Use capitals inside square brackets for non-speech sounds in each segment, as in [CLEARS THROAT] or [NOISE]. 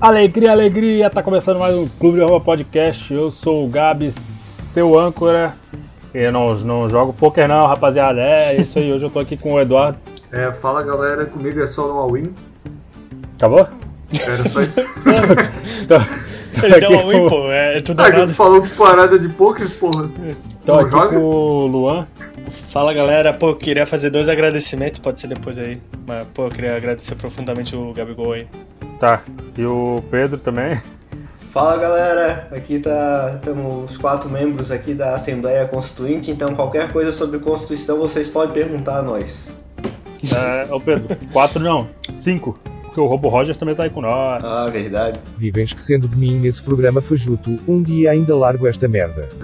Alegria, alegria! Tá começando mais um Clube de Arroba Podcast. Eu sou o Gabi, seu âncora. Eu não, não jogo poker não, rapaziada. É isso aí, hoje eu tô aqui com o Eduardo. É, fala galera, comigo é só no all-in. Acabou? Era só isso. [LAUGHS] Tô, tô Ele deu win, com, pô. É tudo ah, que nada. falou parada de poker, porra. tô Não aqui joga? com o Luan. Fala galera, pô, eu queria fazer dois agradecimentos, pode ser depois aí. Mas, pô, eu queria agradecer profundamente o Gabigol aí. Tá. E o Pedro também. Fala galera, aqui tá estamos os quatro membros aqui da Assembleia Constituinte, então qualquer coisa sobre Constituição vocês podem perguntar a nós. É, ô Pedro, quatro não, cinco. Porque o Robo Rogers também tá aí com nós. Ah, verdade. Viva esquecendo de mim nesse programa fajuto, um dia ainda largo esta merda. [LAUGHS]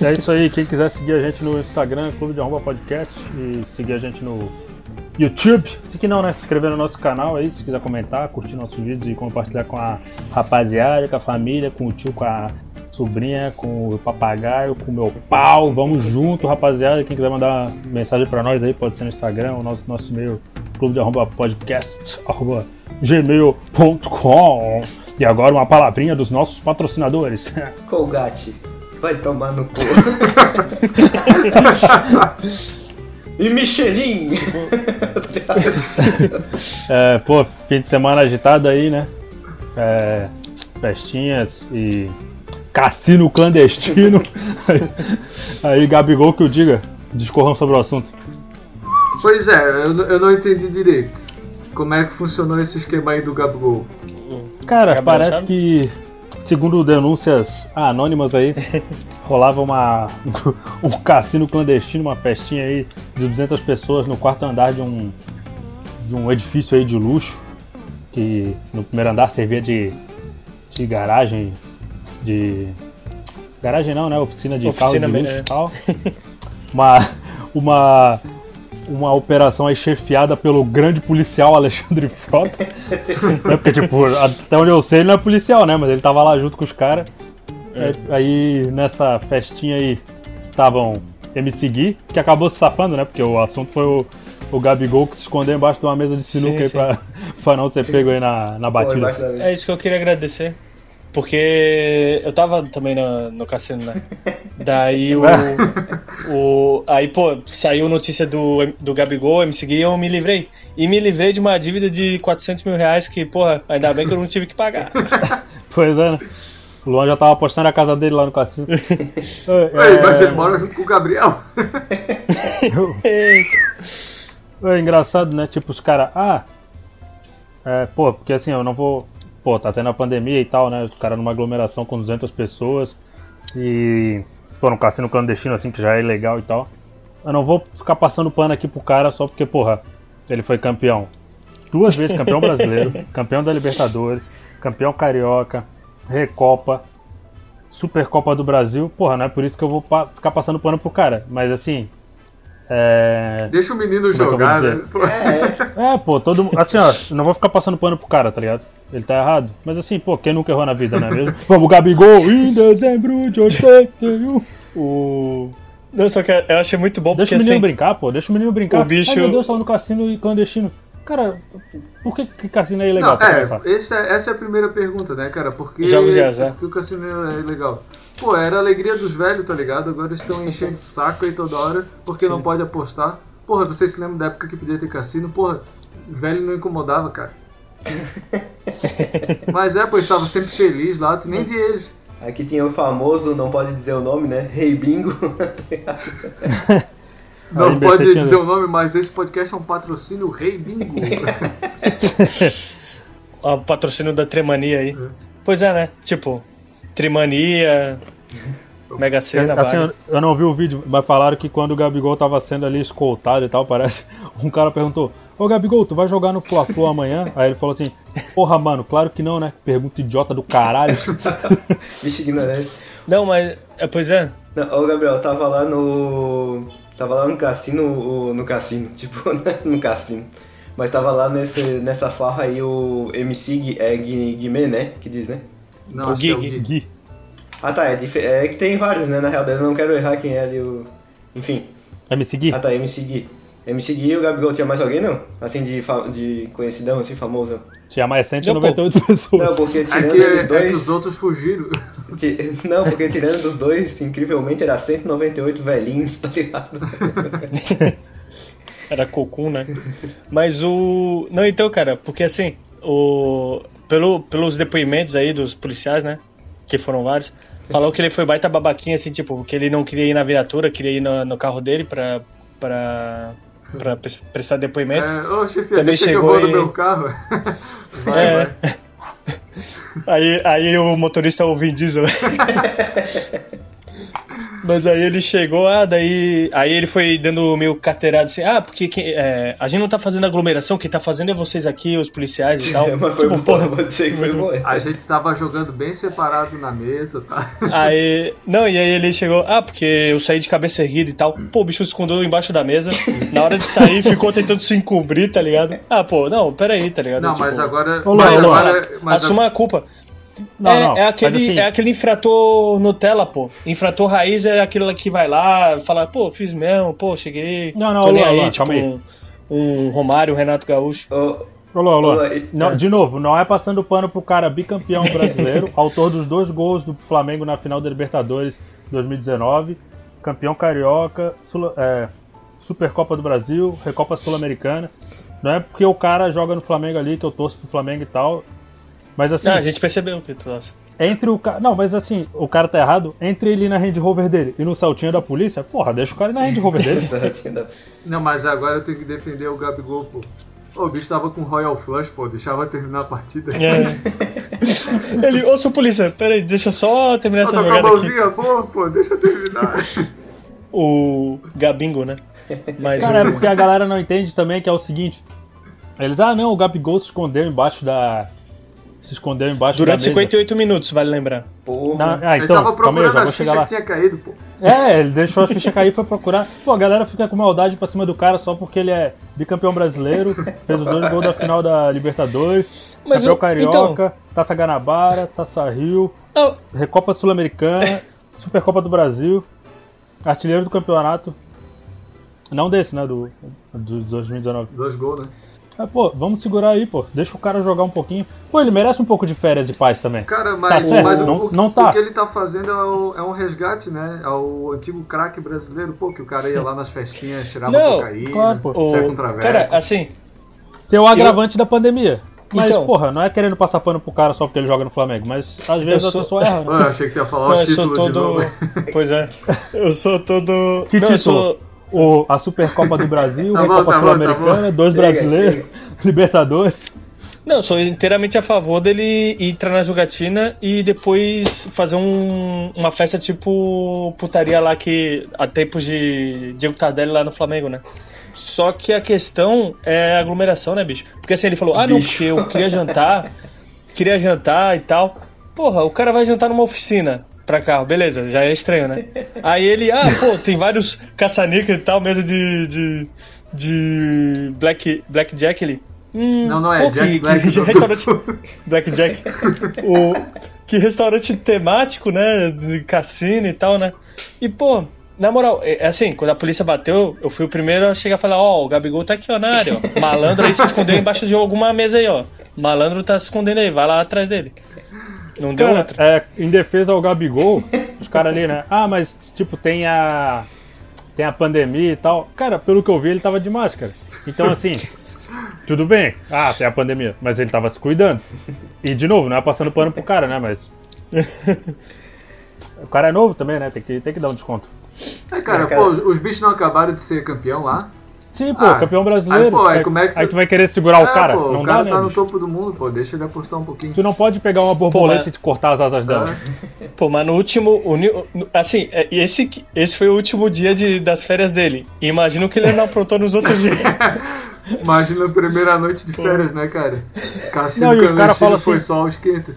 É isso aí, quem quiser seguir a gente no Instagram, Clube de Arroba Podcast, e seguir a gente no YouTube, se que não, né? Se inscrever no nosso canal aí, se quiser comentar, curtir nossos vídeos e compartilhar com a rapaziada, com a família, com o tio, com a sobrinha, com o papagaio, com o meu pau. Vamos junto, rapaziada. Quem quiser mandar mensagem pra nós aí, pode ser no Instagram, o nosso, nosso e-mail, clube de arroba podcast, arroba gmail.com. E agora uma palavrinha dos nossos patrocinadores. Colgate, vai tomar no cu. [LAUGHS] e Michelin! [LAUGHS] É, pô, fim de semana agitado aí, né? É, festinhas e cassino clandestino. [LAUGHS] aí, Gabigol, que eu diga, discorram sobre o assunto. Pois é, eu, não- eu não entendi direito. Como é que funcionou esse esquema aí do Gabigol? Cara, Gabriel, parece sabe? que, segundo denúncias anônimas aí, [LAUGHS] rolava uma, [LAUGHS] um cassino clandestino, uma festinha aí de 200 pessoas no quarto andar de um, de um edifício aí de luxo, que no primeiro andar servia de, de garagem, de... Garagem não, né? Oficina de carro Oficina de luxo e tal. [LAUGHS] Uma, uma, uma operação aí chefiada pelo grande policial Alexandre Frota. [LAUGHS] né? Porque, tipo, até onde eu sei, ele não é policial, né? Mas ele tava lá junto com os caras. É. Aí, nessa festinha aí, estavam MC Gui, que acabou se safando, né? Porque o assunto foi o, o Gabigol que se escondeu embaixo de uma mesa de sinuca Sim, aí sim. pra, [LAUGHS] pra não ser pego aí na, na batida. É isso que eu queria agradecer. Porque eu tava também no, no cassino, né? [LAUGHS] Daí o, o. Aí, pô, saiu notícia do, do Gabigol, MC Gui, e eu me livrei. E me livrei de uma dívida de 400 mil reais que, porra, ainda bem que eu não tive que pagar. [LAUGHS] Pois é, né? O Luan já tava apostando a casa dele lá no cassino. É, [LAUGHS] Ei, mas ele mora junto com o Gabriel. [LAUGHS] É engraçado, né? Tipo, os caras, ah, é, pô, porque assim, eu não vou. Pô, tá tendo a pandemia e tal, né? Os caras numa aglomeração com 200 pessoas e. Pô, num cassino clandestino assim, que já é ilegal e tal. Eu não vou ficar passando pano aqui pro cara só porque, porra, ele foi campeão. Duas vezes campeão brasileiro, [LAUGHS] campeão da Libertadores, campeão carioca, Recopa, Supercopa do Brasil. Porra, não é por isso que eu vou pa- ficar passando pano pro cara. Mas assim. É. Deixa o menino Como é jogar, né? Pô, É, pô, todo mundo. Assim, ó, não vou ficar passando pano pro cara, tá ligado? Ele tá errado. Mas assim, pô, quem nunca errou na vida, não é mesmo? [LAUGHS] Vamos, Gabigol, em dezembro de 81. O. Não, só que eu achei muito bom Deixa porque o menino assim. brincar, pô, deixa o menino brincar. O bicho- Ai, meu Deus, tava no cassino e clandestino. Cara, por que, que cassino é ilegal? Não, é, é- essa é a primeira pergunta, né, cara? Por que, Jogos de azar. por que o cassino é legal? Pô, era a alegria dos velhos, tá ligado? Agora eles estão enchendo de saco aí toda hora porque não pode apostar. Porra, vocês se lembram da época que podia ter cassino? Porra, velho não incomodava, cara. [LAUGHS] Mas é, pô, eles estavam sempre felizes lá, tu nem via eles. Aqui tinha o famoso, não pode dizer o nome, né? Rei Bingo. [LAUGHS] Não Aí, pode dizer o nome, mas esse podcast é um patrocínio Rei Bingo. O [LAUGHS] patrocínio da Tremania aí. Pois é, né? Tipo, Trimania, Mega Sena, Assim, vale. eu, eu não vi o vídeo, mas falaram que quando o Gabigol tava sendo ali escoltado e tal, parece. [LAUGHS] Um cara perguntou: Ô Gabigol, tu vai jogar no Fla-Flu [LAUGHS] amanhã? Aí ele falou assim: Porra, mano, claro que não, né? Pergunta idiota do caralho. [LAUGHS] Bicho ignorante. Não, mas. é, Pois é. Não, ô Gabriel, tava lá no. Tava lá no cassino, no cassino, tipo, né, no cassino. Mas tava lá nesse, nessa farra aí o MC é, Gui- Guimê, né? Que diz, né? Não, O que é o Gui, Gui. Gui. Ah tá, é, dif- é que tem vários, né? Na real, eu não quero errar quem é ali o. Enfim. Vai me seguir? Ah tá, MC Gui. MC Gui e o Gabigol tinha mais alguém, não? Assim, de, fa- de conhecidão, assim, famoso. Tinha mais 198 pessoas. Não, porque É tirando dos é que dois... os outros fugiram. Não, porque tirando dos dois, incrivelmente, era 198 velhinhos, tá ligado? [LAUGHS] Era cocum, né? [LAUGHS] Mas o. Não, então, cara, porque assim, o. Pelo, pelos depoimentos aí dos policiais, né? Que foram vários, falou que ele foi baita babaquinha, assim, tipo, que ele não queria ir na viatura, queria ir no, no carro dele pra. pra. pra pres- prestar depoimento. É, Ô, chefia, Também deixa que eu chegou vou no meu carro. [LAUGHS] Vai, É. vai. [LAUGHS] Aí, aí o motorista é o Vin Diesel. [LAUGHS] Mas aí ele chegou, ah, daí. Aí ele foi dando meio carteirado assim, ah, porque que- é, a gente não tá fazendo aglomeração, quem tá fazendo é vocês aqui, os policiais e tal. [LAUGHS] Mas foi Tipo, bom, porra, vou dizer que foi bom. A gente tava jogando bem separado na mesa, tá? [LAUGHS] Aí. Não, e aí ele chegou, ah, porque eu saí de cabeça erguida e tal. Pô, o bicho escondeu embaixo da mesa. Na hora de sair, ficou tentando se encobrir, tá ligado? Ah, pô, não, peraí, tá ligado? Não, Tipo, mas agora. Ô, mas agora. Mas Assuma a culpa. Não, é, não, é aquele, assim- é aquele infrator Nutella, pô. Infrator raiz é aquele que vai lá, fala, pô, fiz mesmo, pô, cheguei. Não, não, tô aí, tipo, calma aí. um, um Romário, um Renato Gaúcho. Ô, Alô, alô. Olá, e- Não, é. De novo, não é passando pano pro cara bicampeão brasileiro, [LAUGHS] autor dos dois gols do Flamengo na final da Libertadores 2019, campeão carioca, Sula- é, Supercopa do Brasil, Recopa Sul-Americana. Não é porque o cara joga no Flamengo ali que eu torço pro Flamengo e tal. Mas assim, Ah, a gente percebeu que tu acha. entre o cara. Não, mas assim, o cara tá errado. Entre ele na Range Rover dele e no saltinho da polícia, porra, deixa o cara ir na Range Rover dele. [LAUGHS] Não, mas agora eu tenho que defender o Gabigol, pô. Ô, o bicho tava com Royal Flush, pô. Deixava terminar a partida. É. [LAUGHS] Ele, ô, seu polícia, peraí, deixa eu só terminar essa tô com a jogada aqui. mãozinha boa, pô. Deixa eu terminar. [LAUGHS] O Gabingo, né? Mas Cara, é porque a galera não entende também que é o seguinte. Eles, ah não, o Gabigol se escondeu embaixo da. Se escondeu embaixo durante da mesa. 58 minutos, vale lembrar. Porra. Não, ah, Ele então, tava aí, eu procurando as fichas lá. que tinha caído, pô. É, ele deixou as fichas cair e foi procurar. Pô, a galera fica com maldade pra cima do cara só porque ele é bicampeão brasileiro, [LAUGHS] fez os dois gols da final da Libertadores, Mas campeão eu- carioca, Taça Guanabara, Taça Rio, Ah, Recopa Sul-Americana, [LAUGHS] Supercopa do Brasil, artilheiro do campeonato. Não desse, né? Do, do 2019. Dois gols, né? Ah, pô, vamos segurar aí, pô. Deixa o cara jogar um pouquinho. Pô, ele merece um pouco de férias e paz também. Cara, mas, certo, mas o, não- o- não tá. o que ele tá fazendo é, o- é um resgate, né? É o antigo craque brasileiro, pô, que o cara ia lá nas festinhas, tirava Não, cocaína, claro, pô. o- cara, assim, Tem o agravante da pandemia. Mas, Então- porra, não é querendo passar pano pro cara só porque ele joga no Flamengo, mas às vezes Eu a sou- pessoa erra, né? Eu achei que tu ia falar não, os eu sou títulos de todo. novo. [LAUGHS] Pois é. Eu sou todo. Que não, eu título? O, a Supercopa do Brasil, [LAUGHS] Tá a Copa tá bom, Sul-Americana, tá dois Chega, brasileiros, [LAUGHS] Libertadores. Não, eu sou inteiramente a favor dele entrar na jogatina e depois fazer um- uma festa tipo putaria lá que há tempos de Diego Tardelli lá no Flamengo, né? Só que a questão é a aglomeração, né, bicho? Porque assim, ele falou, ah, não, Bicho. porque eu queria jantar, queria jantar e tal. Porra, o cara vai jantar numa oficina pra carro, beleza, já é estranho, né? Aí ele, ah, pô, tem vários caçanica e tal, mesa de. de. de. Black, Blackjack ali. Hum, Não, não é, pô, Jack que, Black. que do- restaurante. [LAUGHS] Blackjack. o, que restaurante temático, né? De cassino e tal, né? E, pô, na moral, é é assim, quando a polícia bateu, eu fui o primeiro a chegar e falar, ó, o Gabigol tá aqui, ó, na área, ó. Malandro aí se escondeu embaixo de alguma mesa aí, ó. Malandro tá se escondendo aí, vai lá atrás dele. Não deu Cara, outra. é, em defesa ao Gabigol, os caras ali, né? Ah, mas tipo, tem a. Tem a pandemia e tal. Cara, pelo que eu vi, ele tava de máscara. Então, assim, tudo bem. Ah, tem a pandemia. Mas ele tava se cuidando. E, de novo, não é passando pano pro cara, né? Mas. O cara é novo também, né? Tem que, tem que dar um desconto. É, cara, É, cara. pô, os bichos não acabaram de ser campeão lá. Sim, pô, Ah, campeão brasileiro. aí, pô, aí como é que tu- aí tu vai querer segurar o É, cara? pô, não o cara dá, tá né? no bicho? topo do mundo, pô, deixa ele apostar um pouquinho. Tu não pode pegar uma borboleta mas- e te cortar as asas dela. É. Pô, mas no último. o assim, é, esse, esse foi o último dia de, das férias dele. E imagino que ele não aprontou nos outros dias. [LAUGHS] Imagina a primeira noite de férias, né, cara? Cassino Não, e os cara Clandestino fala foi assim- só o esquenta.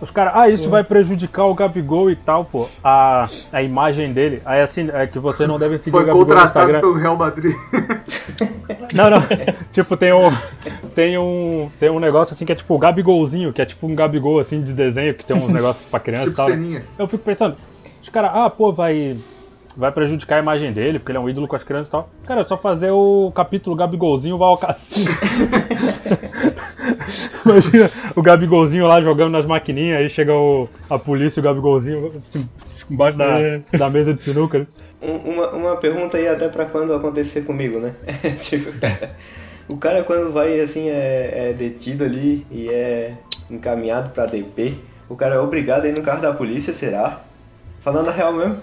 Os caras, ah, isso vai prejudicar o Gabigol e tal, pô. A, a imagem dele. Aí assim, é que você não deve seguir Foi o Gabigol contratado pelo Real Madrid. [LAUGHS] Não, não. tipo, tem um. Tem um. Tem um negócio assim que é tipo o Gabigolzinho, que é tipo um Gabigol assim de desenho, que tem uns negócios pra [LAUGHS] criança e tipo tal. né? ceninha. Eu fico pensando, os caras, ah, pô, vai. vai prejudicar a imagem dele, porque ele é um ídolo com as crianças e tal. Cara, é só fazer o capítulo Gabigolzinho vai ao cassino. [LAUGHS] Imagina o Gabigolzinho lá jogando nas maquininhas, aí chega o, a polícia e o Gabigolzinho assim, embaixo da, É. da mesa de sinuca. né? Um- Uma, uma pergunta aí até pra quando acontecer comigo, né? [LAUGHS] tipo, o cara quando vai assim é, é detido ali e é encaminhado pra DP, o cara é obrigado a ir no carro da polícia, será? Falando a real mesmo?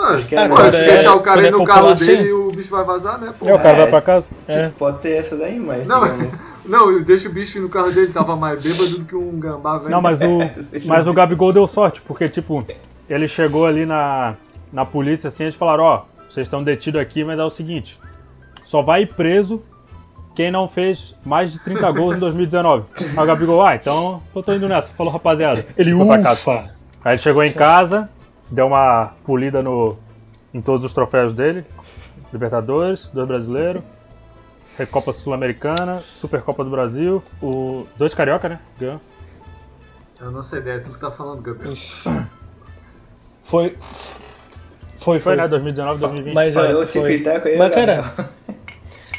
Ah, Acho que é, se é- deixar o cara ir é no carro popular, dele, sim. o bicho vai vazar, né, pô? É, o cara É. vai pra casa. É. Tipo, pode ter essa daí, mas Não, digamos, [LAUGHS] não, deixa o bicho no carro dele, tava mais bêbado do que um gambá, velho. Não, mas o, [LAUGHS] mas o Gabigol deu sorte, porque, tipo, ele chegou ali na, na polícia assim, eles falaram: Ó, vocês estão detidos aqui, mas é o seguinte: só vai preso quem não fez mais de 30 gols em 2019. Aí o Gabigol, ah, então eu tô indo nessa. Falou, rapaziada. Ele pra casa. ufa. Aí ele chegou em casa, deu uma polida no, em todos os troféus dele: Libertadores, dois brasileiros. Recopa Sul-Americana, Supercopa do Brasil, o dois carioca, né? Ganhou. Eu não sei ideia, tu que tá falando, Gabriel. Foi. Foi, Foi, foi. né? 2019, 2020. Mas, é, o foi. aí, Mas, cara,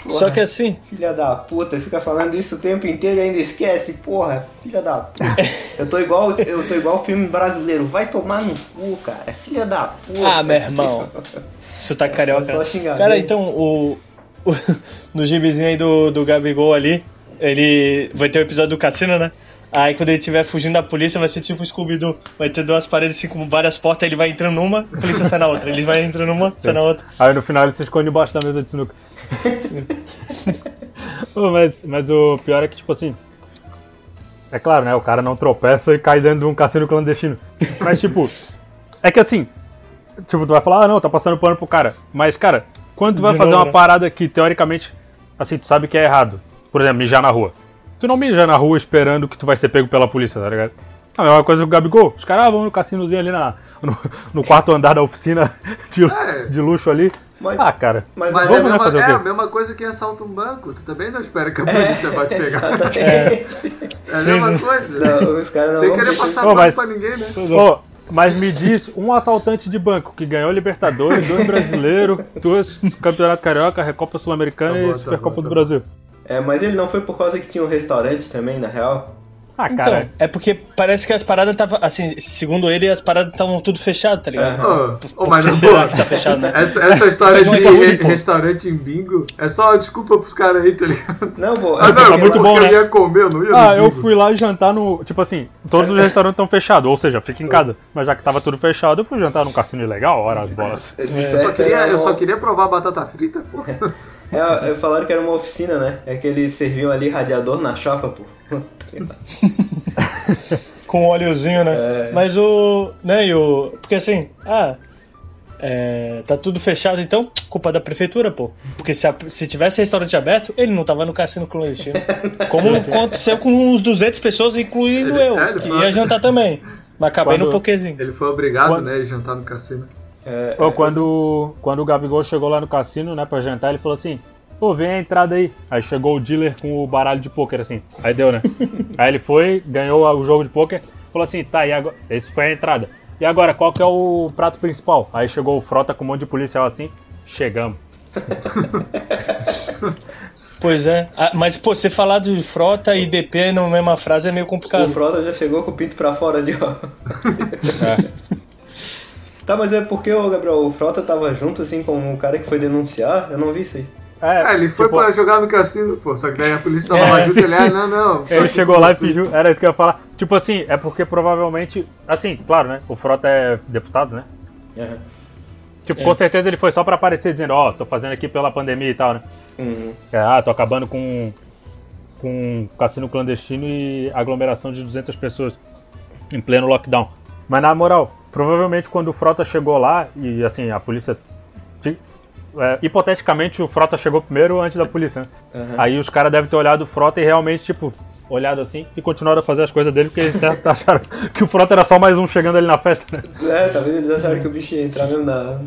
Só que assim, Filha da puta, fica falando isso o tempo inteiro e ainda esquece, porra, filha da puta. Eu tô igual, eu tô igual filme brasileiro, vai tomar no cu, cara, filha da puta. Ah, meu irmão. [LAUGHS] sotaque carioca. É só xingar Cara, então, o, o- [LAUGHS] no gibizinho aí do, do Gabigol ali, ele vai ter o episódio do cassino, né? Aí quando ele estiver fugindo da polícia, vai ser tipo o Scooby-Doo. Vai ter duas paredes assim com várias portas, ele vai entrando numa, a polícia sai na outra. Ele vai entrando numa, sai na outra. Aí no final ele se esconde embaixo da mesa de sinuca. [LAUGHS] Mas, mas o pior é que, tipo assim. É claro, né? O cara não tropeça e cai dentro de um cassino clandestino. Mas, tipo. É que assim. Tipo, tu vai falar, ah, não, tá passando pano pro cara. Mas, cara, quando tu vai De fazer novo, uma né? parada que, teoricamente, assim, tu sabe que é errado. Por exemplo, mijar na rua. Tu não mija na rua esperando que tu vai ser pego pela polícia, tá ligado? A mesma coisa com o Gabigol. Os caras ah, vão no cassinozinho ali na, no, no quarto andar da oficina [LAUGHS] de, É. de luxo ali. Mas- Ah, cara. Mas, Mas é, a Vamos, né, mesma, fazer é a mesma coisa que assalta um banco. Tu também não espera que a polícia vai te pegar. É. [LAUGHS] É a mesma coisa. Não, os caras não Sem querer deixar- passar mas- pra ninguém, né? Pô, mas me diz um assaltante de banco que ganhou Libertadores, dois brasileiros, duas Campeonato Carioca, Recopa Sul-Americana Tá e tá Supercopa bom, do tá Brasil. É, mas ele não foi por causa que tinha um restaurante também, na real? Ah, Então, cara. é porque parece que as paradas estavam. Assim, segundo ele, as paradas estavam tudo fechado, tá ligado? Ô, ô, mas não, pô, que tá fechado, né? essa, essa história de não é ruim, restaurante em bingo é só uma desculpa pros caras aí, tá ligado? Não, pô. Ah, não, tá eu fui muito bom, eu né? ia comer, eu não ia Ah, no eu bingo. fui lá jantar no. Tipo assim, todos os restaurantes estão fechados, ou seja, fica em casa. Mas já que tava tudo fechado, eu fui jantar num cassino ilegal, ora as bolas. Eu só, queria, eu só queria provar batata frita, pô. É, é, falaram que era uma oficina, né? É que eles serviam ali radiador na chapa, pô. [LAUGHS] Com um óleozinho, né? É. Mas o. Né, e o. Porque assim, ah. É, tá tudo fechado, então, culpa da prefeitura, pô. Porque se, a- se tivesse restaurante aberto, ele não tava no cassino clandestino. [LAUGHS] Como aconteceu com uns 200 pessoas, incluindo Ele- eu, é, ele que foi- ia jantar também. Mas acabei Quando- no pokezinho. Ele foi obrigado, Quando- né, a jantar no cassino. É, Ô, quando, quando o Gabigol chegou lá no cassino, né, pra jantar, ele falou assim: Pô, vem a entrada aí. Aí chegou o dealer com o baralho de pôquer, assim. Aí deu, né? [LAUGHS] aí ele foi, ganhou o jogo de pôquer, falou assim: Tá, e agora. Esse foi a entrada. E agora, qual que é o prato principal? Aí chegou o Frota com um monte de policial assim. Chegamos. [LAUGHS] Pois é. Ah, mas, pô, você falar de frota e DP na mesma frase é meio o complicado. Frota já chegou com o pinto pra fora ali, ó. Tá, mas é porque, ô, Gabriel, o Frota tava junto, assim, com o cara que foi denunciar? Eu não vi isso aí. É, ele foi tipo, pra jogar no cassino, pô. Só que daí a polícia tava [LAUGHS] É. lá junto, ele, ah, não, não. [LAUGHS] Ele chegou lá e vocês. fingiu. Era isso que eu ia falar. Tipo assim, é porque provavelmente. Assim, claro, né? O Frota é deputado, né? Aham. Tipo, É. com certeza ele foi só pra aparecer dizendo: Ó, tô fazendo aqui pela pandemia e tal, né? Uhum. É, ah, tô acabando com, com cassino clandestino e aglomeração de 200 pessoas em pleno lockdown. Mas na moral, provavelmente quando o Frota chegou lá e assim, a polícia. É, hipoteticamente o Frota chegou primeiro antes da polícia, né? Aham. Aí os caras devem ter olhado o Frota e realmente, tipo, olhado assim e continuaram a fazer as coisas dele porque eles certo [LAUGHS] acharam que o Frota era só mais um chegando ali na festa, né? É, talvez eles acharam que o bicho ia entrar mesmo na,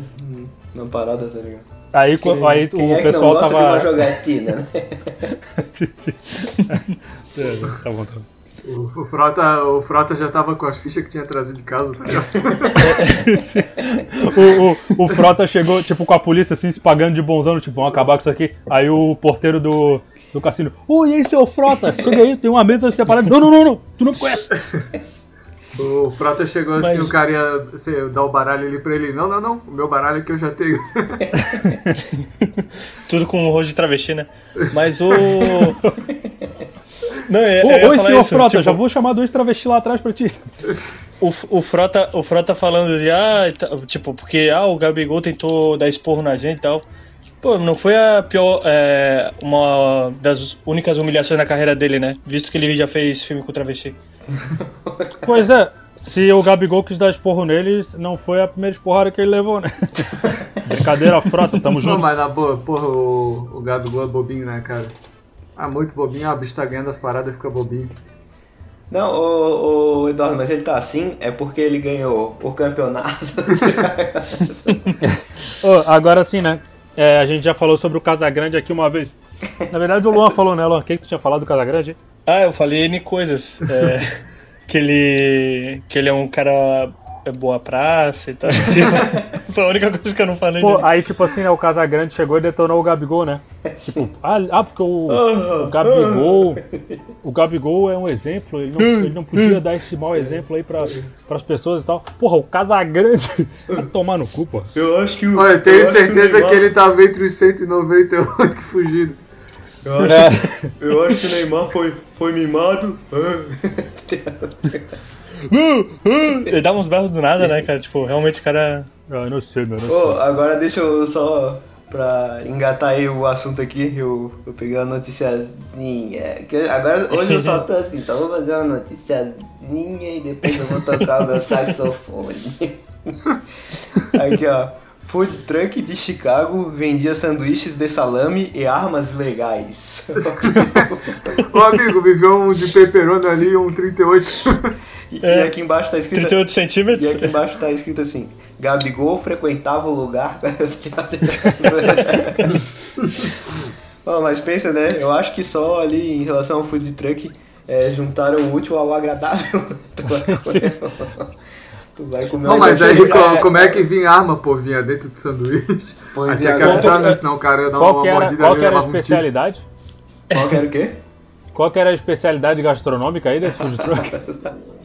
na parada, tá ligado? Aí, co- aí Quem o é que não pessoal gosta de uma tava. jogatina, né? [LAUGHS] Sim, sim. [LAUGHS] É, tá bom, tá bom. O, o Frota, o Frota já tava com as fichas que tinha trazido de casa, tá ligado? [LAUGHS] o, o, o Frota chegou, tipo, com a polícia assim, se pagando de bonzão, tipo, vamos acabar com isso aqui. Aí o porteiro do, do cassino, oi, e aí, seu Frota? Chega aí, tem uma mesa separada. Não, não, não, não, tu não me conhece. O Frota chegou assim, Mas- o cara ia você, dar o baralho ali pra ele. Não, não, não, o meu baralho aqui eu já tenho. [LAUGHS] Tudo com rosto de travesti, né? Mas o. [LAUGHS] Não, eu, Ô, eu ia oi, senhor isso, Frota, tipo, já vou chamar dois travestis lá atrás pra ti. O, o, Frota, o Frota falando de, ah, tá- tipo, porque ah, o Gabigol tentou dar esporro na gente e tal. Pô, não foi a pior, é, uma das únicas humilhações na carreira dele, né? Visto que ele já fez filme com travesti. [LAUGHS] Pois é, se o Gabigol quis dar esporro nele, não foi a primeira esporrada que ele levou, né? [LAUGHS] Brincadeira, Frota, tamo Não, junto. mas na boa, porra, o, o Gabigol é bobinho, né, cara? Ah, muito bobinho, a bicha tá ganhando as paradas e fica bobinho. Não, o, Eduardo, mas ele tá assim é porque ele ganhou o campeonato. [LAUGHS] Ô, agora sim, né? É, a gente já falou sobre o Casagrande aqui uma vez. Na verdade, o Luan falou, né, Luan? O que, que tu tinha falado do Casagrande? Ah, eu falei N coisas. é, [LAUGHS] que ele. que ele é um cara é boa praça e tal. [LAUGHS] Tipo, foi a única coisa que eu não falei Pô, dele. aí, tipo assim, né, o Casagrande chegou e detonou o Gabigol, né? Tipo, ah, ah, porque o, [LAUGHS] o Gabigol. O Gabigol é um exemplo, ele não, ele não podia dar esse mau exemplo aí pra, pras pessoas e tal. Porra, o Casagrande [LAUGHS] vai tomar no cu, pô. Eu acho que o. Olha, eu tenho certeza que, Neymar- ele tava entre os 198 que fugiram. Eu acho, É. eu acho que o Neymar foi, foi mimado. Ele dá uns berros do nada, né, cara? Tipo, realmente o cara. Ah, não sei, meu, não sei. agora deixa eu só. Pra engatar aí o assunto aqui, eu, eu peguei uma noticiazinha. Que agora, hoje eu só tô assim, só vou fazer uma noticiazinha e depois eu vou tocar o meu saxofone. [LAUGHS] Aqui, ó. Food truck de Chicago vendia sanduíches de salame e armas legais. Ô amigo, viu um de pepperoni ali, um 38. [LAUGHS] e, e aqui embaixo tá escrito. 38 E centímetros? aqui embaixo tá escrito assim: Gabigol frequentava o lugar. [LAUGHS] Ó, mas pensa, né? Eu acho que só ali em relação ao food truck é, juntaram o útil ao agradável. [LAUGHS] tu vai comer. tu vai comer Não, mas aí co- como é que vinha arma, pô? Vinha dentro do sanduíche. Pois Aí é, tinha que avisar, né? Senão o cara ia dar Qual uma que era, mordida qual ali que e era a levava um especialidade? Qual que era o quê? Qual que era a especialidade gastronômica aí desse food truck? [LAUGHS]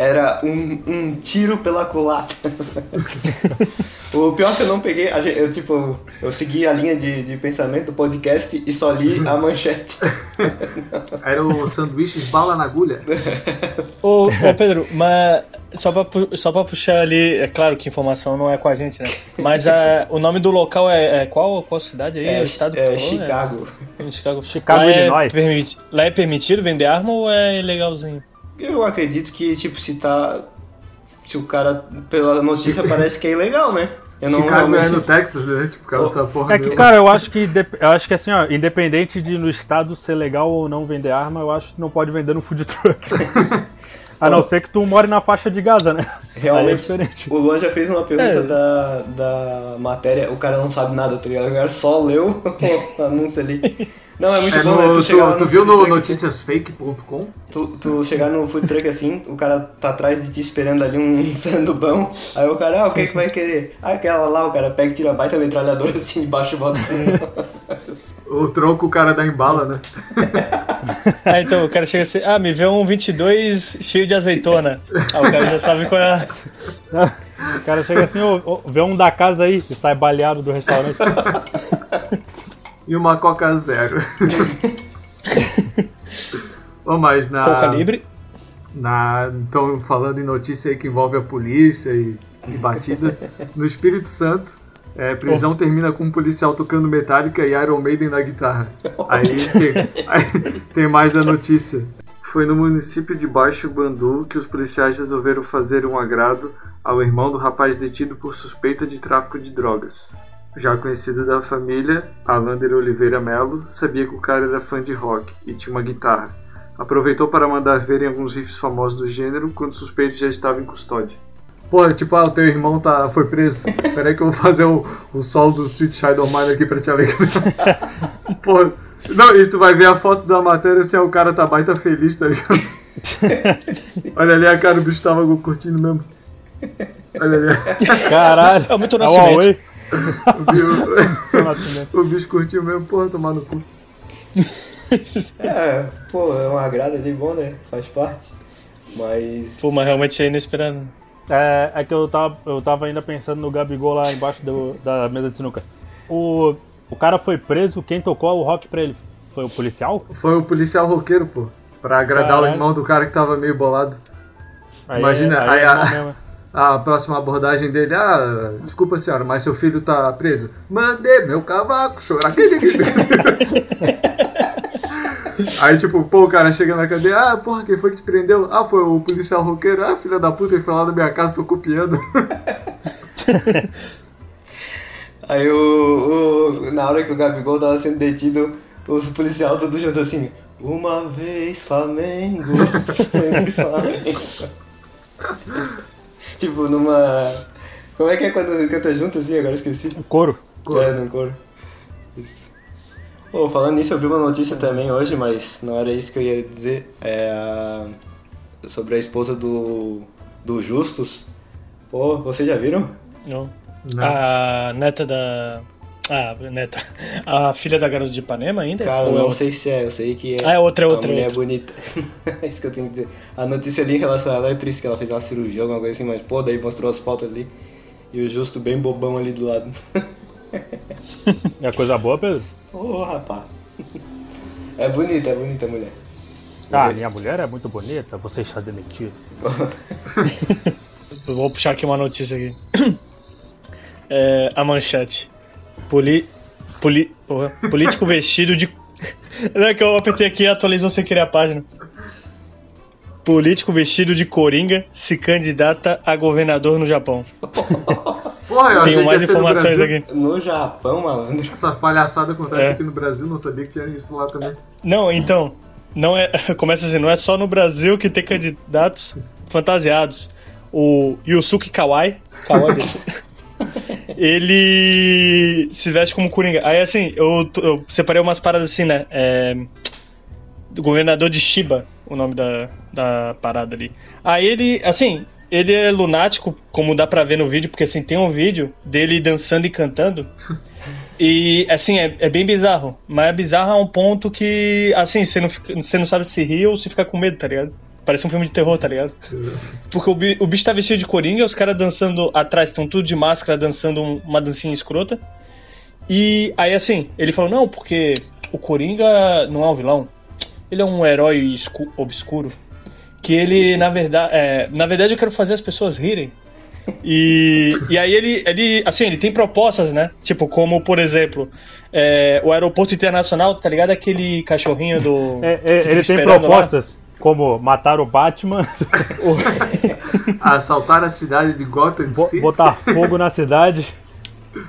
Era um, um tiro pela culatra. [LAUGHS] o pior é que eu não peguei, eu tipo, eu segui a linha de, de pensamento do podcast e só li a manchete. [LAUGHS] Era o sanduíches bala na agulha. [LAUGHS] Ô, ô, Pedro, mas só pra, só pra puxar ali, é claro que informação não é com a gente, né? Mas a, o nome do local é, é qual, qual cidade aí? É, o estado que é falou? Chicago. É, em Chicago. Chicago, lá é Illinois. permiti- lá é permitido vender arma ou é ilegalzinho? Eu acredito que, tipo, se tá. Se o cara, pela notícia, parece que é ilegal, né? Eu não Chicago é realmente- no Texas, né? Tipo, cara, essa porra É que, cara, eu acho que, eu acho que assim, ó, independente de no estado ser legal ou não vender arma, eu acho que não pode vender no food truck. [LAUGHS] A não ser que tu more na faixa de Gaza, né? Aí é Realmente, diferente. o Luan já fez uma pergunta É. da, da matéria, o cara não sabe nada, tá ligado? O cara só leu [LAUGHS] o anúncio ali. Não, é muito É bom, né? no- Tu, chegar tu, tu no viu no noticiasfake.com? Tu, tu chegar no food truck assim, o cara tá atrás de ti esperando ali um [LAUGHS] sandubão, aí o cara, ah, o que que vai querer? Ah, aquela lá, o cara pega e tira a baita metralhadora assim debaixo e bota. [LAUGHS] O tronco o cara dá em bala, né? [LAUGHS] Ah, então o cara chega assim, ah, me vê um 22 cheio de azeitona. Ah, o cara já sabe qual é a... O cara chega assim, ô, ô, vê um da casa aí e sai baleado do restaurante. E uma Coca Zero. [LAUGHS] Ô, mas na. Qual calibre? na então, falando em notícia aí que envolve a polícia e, e batida, no Espírito Santo, é, prisão termina com um policial tocando Metallica e Iron Maiden na guitarra. Aí tem, aí tem mais a notícia. Foi no município de Baixo Bandu que os policiais resolveram fazer um agrado ao irmão do rapaz detido por suspeita de tráfico de drogas. Já conhecido da família, Alander Oliveira Melo sabia que o cara era fã de rock e tinha uma guitarra. Aproveitou para mandar verem alguns riffs famosos do gênero quando o suspeito já estava em custódia. Pô, tipo, ah, o teu irmão tá, foi preso. Peraí que eu vou fazer o, o solo do Sweet Child of Mine aqui pra te alegrar. [LAUGHS] Pô, não, isso tu vai ver a foto da matéria se é o cara tá baita feliz, tá ligado? [LAUGHS] Olha ali a cara, o bicho tava curtindo mesmo. Olha ali. Caralho. É muito nascimento. O bicho, [LAUGHS] o bicho curtiu mesmo, porra, tomar no cu. [LAUGHS] É, pô, é um agrado ali bom, né? Faz parte. Mas. Pô, mas realmente é inesperado. É, é que eu tava, eu tava ainda pensando no Gabigol lá embaixo do- da mesa de sinuca. O, o cara foi preso, quem tocou o rock pra ele? Foi o policial? Foi o policial roqueiro, pô. Pra agradar Caralho. o irmão do cara que tava meio bolado. Aí Imagina, é, aí aí é a- mal mesmo. A próxima abordagem dele, ah, desculpa senhora, mas seu filho tá preso. Mandei meu cavaco chorar. [LAUGHS] Aí, tipo, pô, o cara chega na cadeia, ah, porra, quem foi que te prendeu? Ah, foi o policial roqueiro. Ah, filha da puta, ele foi lá na minha casa, tô copiando. [LAUGHS] Aí o, o- Na hora que o Gabigol tava sendo detido, os policiais tudo junto assim. Uma vez Flamengo, [LAUGHS] sempre Flamengo. Tipo, numa. Como é que é quando canta junto assim? Agora eu esqueci. Couro. É, no coro. Isso. Pô, falando nisso, eu vi uma notícia também hoje, mas não era isso que eu ia dizer. É a... sobre a esposa do, do Justus. Pô, vocês já viram? Não. Não. A neta da. Ah, neta. A filha da garota de Ipanema ainda? Cara, Ou é não outra? sei se é, eu sei que é. Ah, é outra, é outra, A mulher é outra. bonita. [LAUGHS] é isso que eu tenho que dizer. A notícia ali em relação a ela é triste, que ela fez uma cirurgia, alguma coisa assim, mas pô, daí mostrou as fotos ali. E o Justo bem bobão ali do lado. [LAUGHS] É coisa boa, Pedro? Ô, rapaz. É bonita, é bonita a mulher. Ah, minha mulher é muito bonita, você está demitido. Eu [LAUGHS] vou puxar aqui uma notícia aqui. [CLEARS THROAT] É, a manchete. Poli, poli, porra, político vestido de. [LAUGHS] Não é que eu apertei aqui e atualizou sem querer a página. Político vestido de coringa se candidata a governador no Japão. [LAUGHS] Porra, eu achei Tenho que ia mais no informações Brasil. aqui. No Japão, malandro. Essas palhaçadas acontecem É. aqui no Brasil, não sabia que tinha isso lá também. Não, então. Não é, [LAUGHS] começa assim, não é só no Brasil que tem candidatos fantasiados. O Yusuke Kawai, Kawai desse- ele se veste como Coringa. Aí assim, eu, eu separei umas paradas assim, né? É, do governador de Shiba, o nome da, da parada ali. Aí ele, assim, ele é lunático, como dá pra ver no vídeo, porque assim, tem um vídeo dele dançando e cantando. [LAUGHS] E assim, é, é bem bizarro. Mas é bizarro a um ponto que, assim, você não, fica- você não sabe se ri ou se fica com medo, tá ligado? Parece um filme de terror, tá ligado? Porque o, bi- o bicho tá vestido de coringa, os caras dançando atrás, estão tudo de máscara, dançando um- uma dancinha escrota. E aí, assim, ele falou: não, porque o coringa não é um vilão, ele é um herói obscuro. Que ele, na verdade, é, na verdade, eu quero fazer as pessoas rirem. E, e aí ele, ele, assim, ele tem propostas, né? Tipo, como, por exemplo, é, o aeroporto internacional, tá ligado? Aquele cachorrinho do. É, é, ele tem esperando lá. Como matar o Batman, [LAUGHS] Assaltar a cidade de Gotham bo- City. botar fogo na cidade.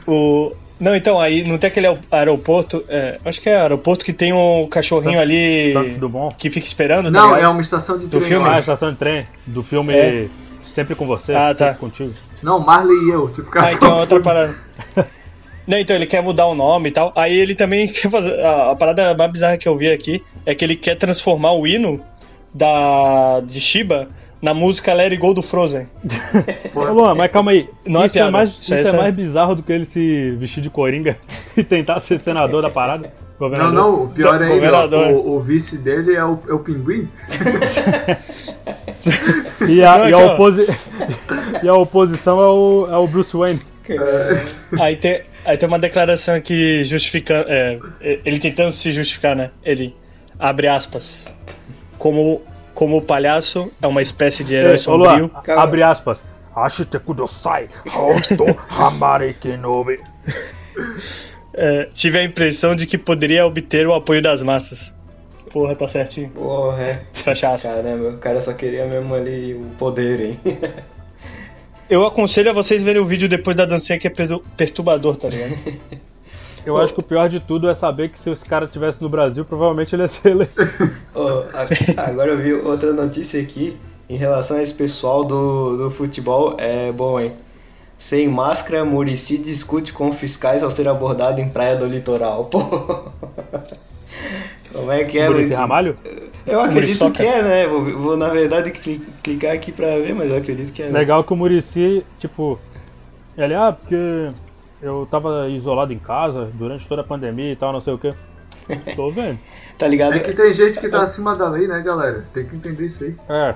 O... Não, então, aí não tem aquele aeroporto. é, acho que é aeroporto que tem um cachorrinho ali Santos Dumont. que fica esperando, tá Não, ligado? é uma estação de Do trem. filme? eu Ah, estação de trem do filme É. Sempre com você, Ah, tá. sempre contigo. Não, Marley e eu. Tipo, cara, Ah, então é outra parada. [LAUGHS] Não, então ele quer mudar o nome e tal. Aí ele também [LAUGHS] quer fazer. A, a parada mais bizarra que eu vi aqui é que ele quer transformar o hino da de Shiba na música It Go do Frozen. [LAUGHS] Ô, Luan, mas calma aí. Não é isso é, piada, mais, isso isso é é mais bizarro do que ele se vestir de coringa [LAUGHS] e tentar ser senador da parada? Não, Governador. não, o pior é ele, ó, o, o vice dele é o, é o pinguim. E a, Não, e a oposi- [LAUGHS] e a oposição é o, é o Bruce Wayne. Aí tem, aí tem uma declaração aqui justificando. é, ele tentando se justificar, né? Ele abre aspas. Como, como o palhaço é uma espécie de herói sombrio. a- abre aspas. Ashite kudosai, hosto hamare kenobi. é, tive a impressão de que poderia obter o apoio das massas. Porra, tá certinho. Porra, é. Fecha aspas. Caramba, o cara só queria mesmo ali o poder, hein? Eu aconselho a vocês verem o vídeo depois da dancinha que é perturbador, tá ligado? [LAUGHS] Eu acho que o pior de tudo é saber que se esse cara estivesse no Brasil, provavelmente ele ia ser eleito. [LAUGHS] A- agora eu vi outra notícia aqui em relação a esse pessoal do, do futebol. É bom, hein? Sem máscara, Murici discute com fiscais ao ser abordado em praia do litoral. [LAUGHS] Pô. Como é que é, Muricy? Ramalho? Eu acredito Muriçoca. que é, né? Vou, vou, na verdade cli- clicar aqui pra ver, mas eu acredito que é. né? Legal que o Murici, tipo, ele, ah, porque eu tava isolado em casa durante toda a pandemia e tal, não sei o que. [LAUGHS] Tô vendo. Tá ligado? É que tem gente que tá acima da lei, né, galera? Tem que entender isso aí. É,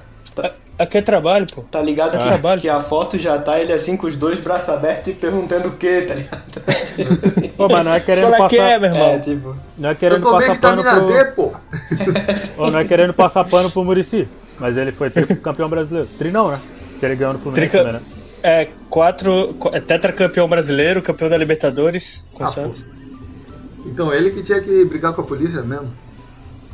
Aqui é trabalho, pô. Tá ligado que, Trabalho. que a foto já tá ele assim com os dois braços abertos e perguntando o que, tá ligado? [LAUGHS] pô, mas não é querendo Qual é que passar. é, meu irmão? É, tipo. Não é Eu querendo tomei passar pano vitamina pro. D, pô. [LAUGHS] Ou não é querendo passar pano pro Murici. Mas ele foi campeão brasileiro. Tri não, né? Que ele ganhou no Fluminense Trica- né? É, quatro. qu- É tetracampeão brasileiro, campeão da Libertadores com o Ah, Santos. Então ele que tinha que brigar com a polícia mesmo.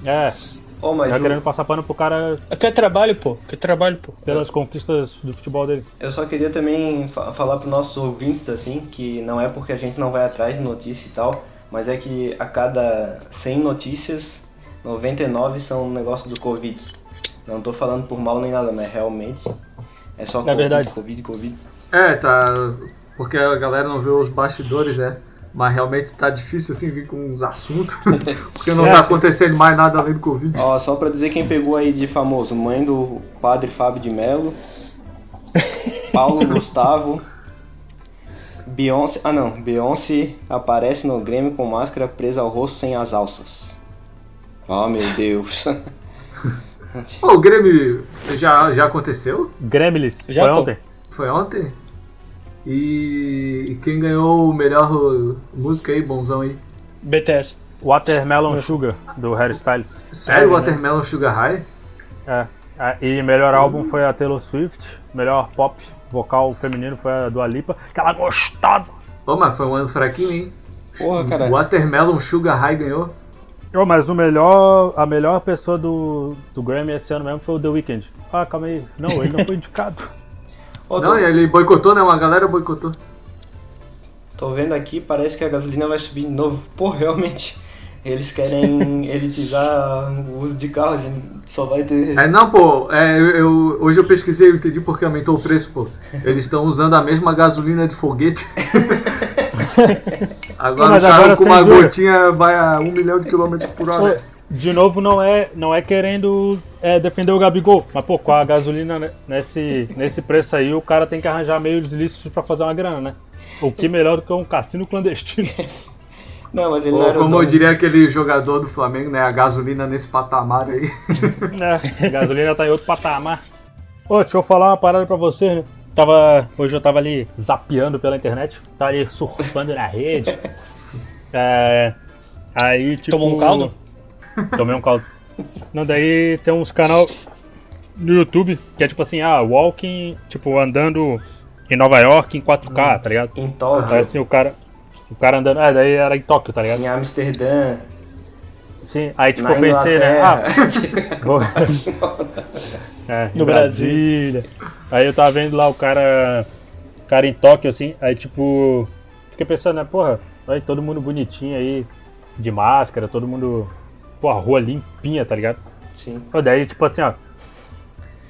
É, Oh, mas é o- querendo passar pano pro cara Aqui é trabalho, pô. Aqui é trabalho, pô. pelas conquistas do futebol dele. eu só queria também fa- falar pros nossos ouvintes, assim, que não é porque a gente não vai atrás de notícia e tal, mas é que a cada 100 notícias, 99 são um negócio do Covid. Não tô falando por mal nem nada, mas realmente é só Covid, verdade. Covid, Covid. É, tá. Porque a galera não vê os bastidores, né? Mas realmente tá difícil assim vir com uns assuntos. [LAUGHS] porque não É, tá acontecendo mais nada além do Covid. Ó, só pra dizer quem pegou aí de famoso, mãe do padre Fábio de Mello, [LAUGHS] Paulo Gustavo, Beyoncé, ah não, Beyoncé aparece no Grêmio com máscara presa ao rosto sem as alças. Oh meu Deus. [LAUGHS] Pô, o Grêmio já, já aconteceu? Gremlins, Já, foi ontem. Foi ontem? E, e quem ganhou o melhor música aí, bonzão aí? BTS. Watermelon Sugar, do Harry Styles. Sério, É, né? Watermelon Sugar High? É. Ah, E melhor álbum foi a Taylor Swift. Melhor pop vocal feminino foi a do Alipa. Aquela gostosa. Ô, mas foi um ano fraquinho, hein? Porra, cara. Watermelon Sugar High ganhou. Oh, mas o melhor, a melhor pessoa do, do Grammy esse ano mesmo foi o The Weeknd. Ah, calma aí. Não, ele não foi indicado. [LAUGHS] Ó, Não, tô, ele boicotou, né? Uma galera boicotou. tô vendo aqui, parece que a gasolina vai subir de novo. Pô, realmente. Eles querem [LAUGHS] elitizar o uso de carro, a gente só vai ter. É, não, pô, é, eu, eu- hoje eu pesquisei e entendi porque aumentou o preço, pô. Eles estão usando a mesma gasolina de foguete. [LAUGHS] agora Mas o carro agora com uma censura. gotinha vai a um milhão de quilômetros por hora. De novo, não é, não é querendo é, defender o Gabigol. Mas, pô, com a gasolina ne- nesse, nesse preço aí, o cara tem que arranjar meios ilícitos pra fazer uma grana, né? O que melhor do que um cassino clandestino. [LAUGHS] Não, mas ele Ou não era como eu diria aquele jogador do Flamengo, né? A gasolina nesse patamar aí. [LAUGHS] É, a gasolina tá em outro patamar. Ô, deixa eu falar uma parada pra você, né? Tava, hoje eu tava ali zapeando pela internet, tava ali surfando na rede. [LAUGHS] É, aí, tipo. Tomou um caldo? Tomei um caldo. Não, daí tem uns canal no YouTube que é tipo assim, ah, walking, tipo, andando em Nova York em 4K, tá ligado? Em Tóquio, Aí assim, o cara. O cara andando. É, daí era em Tóquio, tá ligado? em Amsterdã, Sim, aí tipo na eu pensei, né? Ah. [LAUGHS] Vou- [LAUGHS] é, No em Brasília. Aí eu tava vendo lá o cara. O cara em Tóquio, assim, aí tipo. Fiquei pensando, né, porra, aí todo mundo bonitinho aí, de máscara, todo mundo. Pô, a rua limpinha, tá ligado? Sim. Pô, daí, tipo assim, ó.